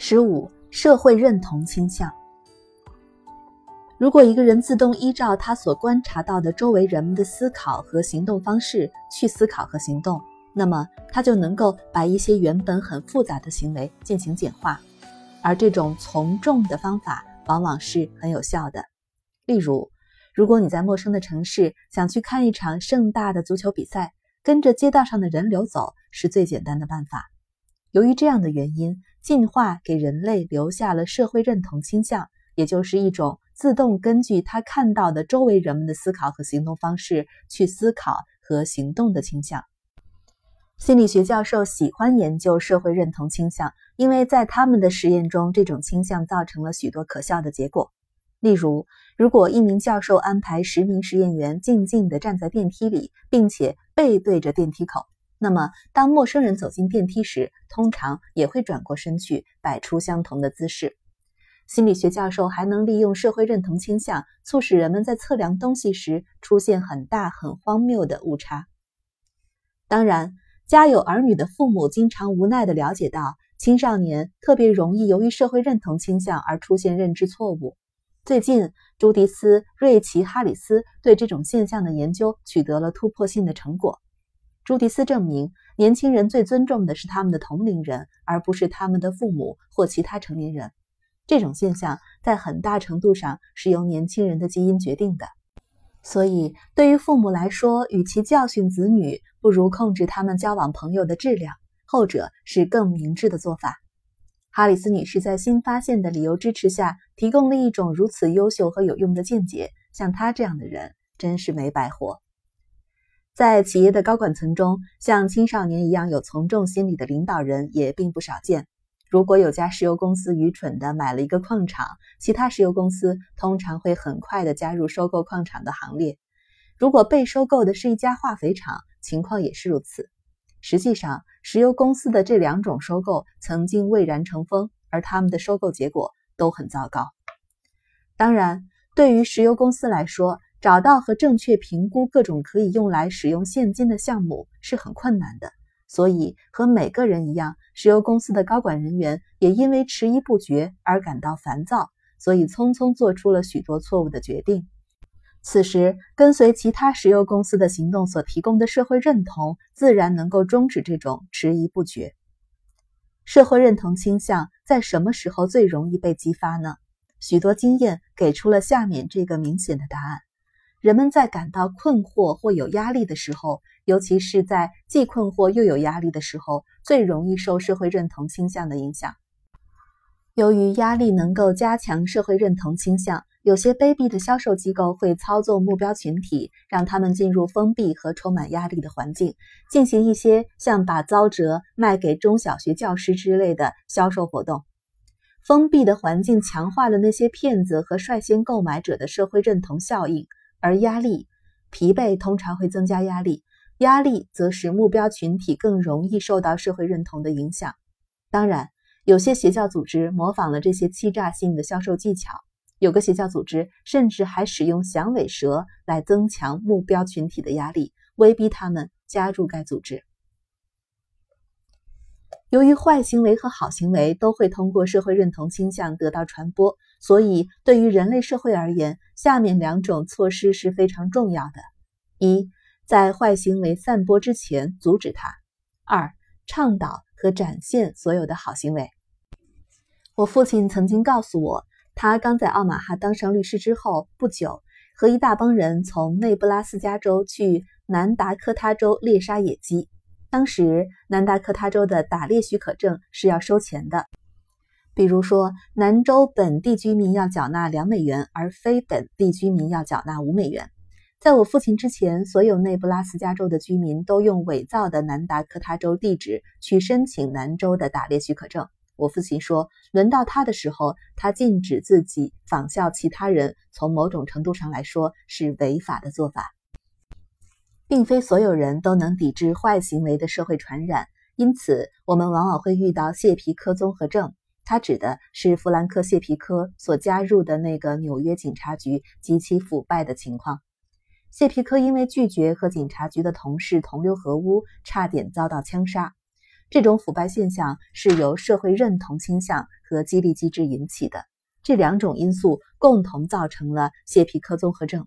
十五、社会认同倾向。如果一个人自动依照他所观察到的周围人们的思考和行动方式去思考和行动，那么他就能够把一些原本很复杂的行为进行简化，而这种从众的方法往往是很有效的。例如，如果你在陌生的城市想去看一场盛大的足球比赛，跟着街道上的人流走是最简单的办法。由于这样的原因，进化给人类留下了社会认同倾向，也就是一种自动根据他看到的周围人们的思考和行动方式去思考和行动的倾向。心理学教授喜欢研究社会认同倾向，因为在他们的实验中，这种倾向造成了许多可笑的结果。例如，如果一名教授安排十名实验员静静地站在电梯里，并且背对着电梯口。那么，当陌生人走进电梯时，通常也会转过身去，摆出相同的姿势。心理学教授还能利用社会认同倾向，促使人们在测量东西时出现很大、很荒谬的误差。当然，家有儿女的父母经常无奈地了解到，青少年特别容易由于社会认同倾向而出现认知错误。最近，朱迪斯·瑞奇·哈里斯对这种现象的研究取得了突破性的成果。朱迪斯证明，年轻人最尊重的是他们的同龄人，而不是他们的父母或其他成年人。这种现象在很大程度上是由年轻人的基因决定的。所以，对于父母来说，与其教训子女，不如控制他们交往朋友的质量，后者是更明智的做法。哈里斯女士在新发现的理由支持下，提供了一种如此优秀和有用的见解。像她这样的人，真是没白活。在企业的高管层中，像青少年一样有从众心理的领导人也并不少见。如果有家石油公司愚蠢地买了一个矿场，其他石油公司通常会很快地加入收购矿场的行列。如果被收购的是一家化肥厂，情况也是如此。实际上，石油公司的这两种收购曾经蔚然成风，而他们的收购结果都很糟糕。当然，对于石油公司来说，找到和正确评估各种可以用来使用现金的项目是很困难的，所以和每个人一样，石油公司的高管人员也因为迟疑不决而感到烦躁，所以匆匆做出了许多错误的决定。此时，跟随其他石油公司的行动所提供的社会认同，自然能够终止这种迟疑不决。社会认同倾向在什么时候最容易被激发呢？许多经验给出了下面这个明显的答案。人们在感到困惑或有压力的时候，尤其是在既困惑又有压力的时候，最容易受社会认同倾向的影响。由于压力能够加强社会认同倾向，有些卑鄙的销售机构会操纵目标群体，让他们进入封闭和充满压力的环境，进行一些像把糟折卖给中小学教师之类的销售活动。封闭的环境强化了那些骗子和率先购买者的社会认同效应。而压力、疲惫通常会增加压力，压力则使目标群体更容易受到社会认同的影响。当然，有些邪教组织模仿了这些欺诈性的销售技巧，有个邪教组织甚至还使用响尾蛇来增强目标群体的压力，威逼他们加入该组织。由于坏行为和好行为都会通过社会认同倾向得到传播。所以，对于人类社会而言，下面两种措施是非常重要的：一，在坏行为散播之前阻止它；二，倡导和展现所有的好行为。我父亲曾经告诉我，他刚在奥马哈当上律师之后不久，和一大帮人从内布拉斯加州去南达科他州猎杀野鸡。当时，南达科他州的打猎许可证是要收钱的。比如说，南州本地居民要缴纳两美元，而非本地居民要缴纳五美元。在我父亲之前，所有内布拉斯加州的居民都用伪造的南达科他州地址去申请南州的打猎许可证。我父亲说，轮到他的时候，他禁止自己仿效其他人，从某种程度上来说是违法的做法。并非所有人都能抵制坏行为的社会传染，因此我们往往会遇到谢皮科综合症。他指的是弗兰克·谢皮科所加入的那个纽约警察局极其腐败的情况。谢皮科因为拒绝和警察局的同事同流合污，差点遭到枪杀。这种腐败现象是由社会认同倾向和激励机制引起的，这两种因素共同造成了谢皮科综合症。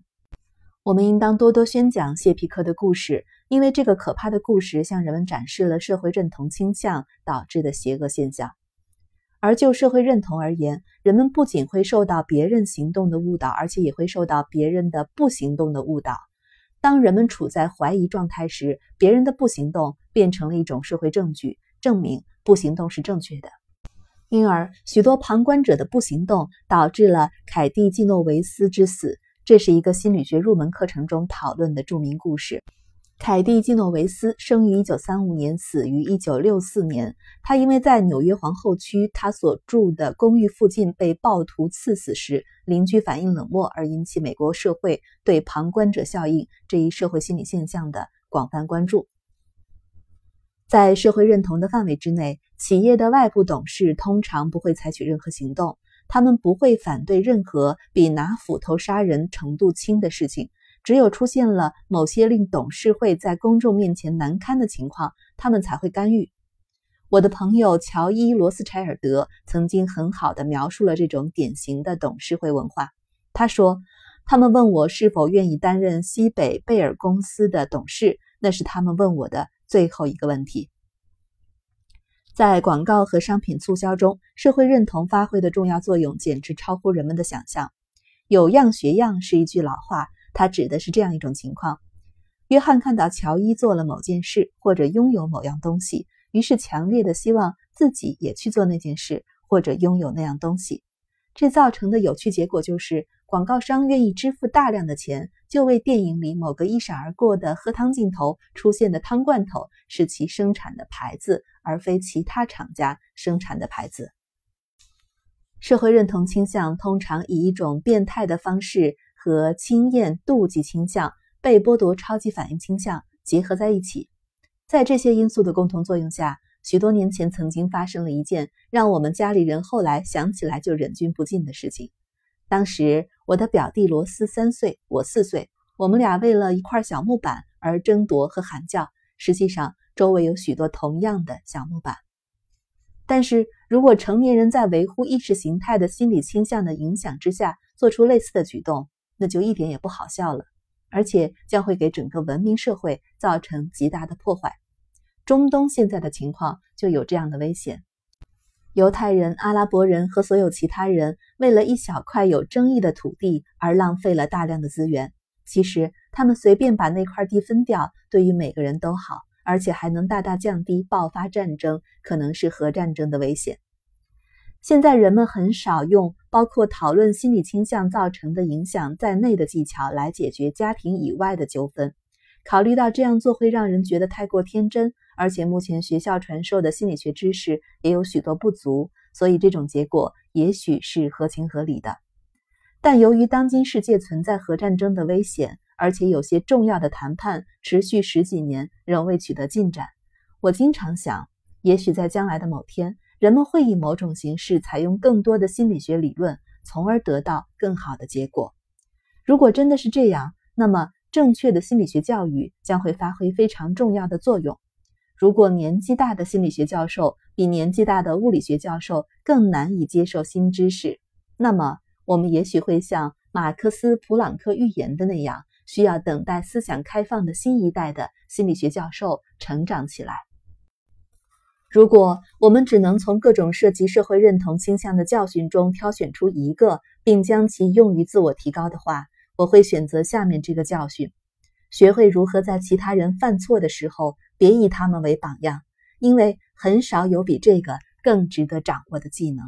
我们应当多多宣讲谢皮克的故事，因为这个可怕的故事向人们展示了社会认同倾向导致的邪恶现象。而就社会认同而言，人们不仅会受到别人行动的误导，而且也会受到别人的不行动的误导。当人们处在怀疑状态时，别人的不行动变成了一种社会证据，证明不行动是正确的。因而，许多旁观者的不行动导致了凯蒂·季诺维斯之死。这是一个心理学入门课程中讨论的著名故事。凯蒂·基诺维斯生于1935年，死于1964年。他因为在纽约皇后区他所住的公寓附近被暴徒刺死时，邻居反应冷漠，而引起美国社会对旁观者效应这一社会心理现象的广泛关注。在社会认同的范围之内，企业的外部董事通常不会采取任何行动。他们不会反对任何比拿斧头杀人程度轻的事情。只有出现了某些令董事会在公众面前难堪的情况，他们才会干预。我的朋友乔伊·罗斯柴尔德曾经很好的描述了这种典型的董事会文化。他说：“他们问我是否愿意担任西北贝尔公司的董事，那是他们问我的最后一个问题。”在广告和商品促销中，社会认同发挥的重要作用简直超乎人们的想象。有样学样是一句老话，它指的是这样一种情况：约翰看到乔伊做了某件事，或者拥有某样东西，于是强烈的希望自己也去做那件事，或者拥有那样东西。这造成的有趣结果就是，广告商愿意支付大量的钱，就为电影里某个一闪而过的喝汤镜头出现的汤罐头是其生产的牌子，而非其他厂家生产的牌子。社会认同倾向通常以一种变态的方式和轻厌妒忌倾向、被剥夺超级反应倾向结合在一起，在这些因素的共同作用下。许多年前，曾经发生了一件让我们家里人后来想起来就忍俊不禁的事情。当时，我的表弟罗斯三岁，我四岁，我们俩为了一块小木板而争夺和喊叫。实际上，周围有许多同样的小木板。但是如果成年人在维护意识形态的心理倾向的影响之下做出类似的举动，那就一点也不好笑了，而且将会给整个文明社会造成极大的破坏。中东现在的情况就有这样的危险：犹太人、阿拉伯人和所有其他人为了一小块有争议的土地而浪费了大量的资源。其实，他们随便把那块地分掉，对于每个人都好，而且还能大大降低爆发战争（可能是核战争）的危险。现在人们很少用包括讨论心理倾向造成的影响在内的技巧来解决家庭以外的纠纷。考虑到这样做会让人觉得太过天真。而且目前学校传授的心理学知识也有许多不足，所以这种结果也许是合情合理的。但由于当今世界存在核战争的危险，而且有些重要的谈判持续十几年仍未取得进展，我经常想，也许在将来的某天，人们会以某种形式采用更多的心理学理论，从而得到更好的结果。如果真的是这样，那么正确的心理学教育将会发挥非常重要的作用。如果年纪大的心理学教授比年纪大的物理学教授更难以接受新知识，那么我们也许会像马克思·普朗克预言的那样，需要等待思想开放的新一代的心理学教授成长起来。如果我们只能从各种涉及社会认同倾向的教训中挑选出一个，并将其用于自我提高的话，我会选择下面这个教训。学会如何在其他人犯错的时候，别以他们为榜样，因为很少有比这个更值得掌握的技能。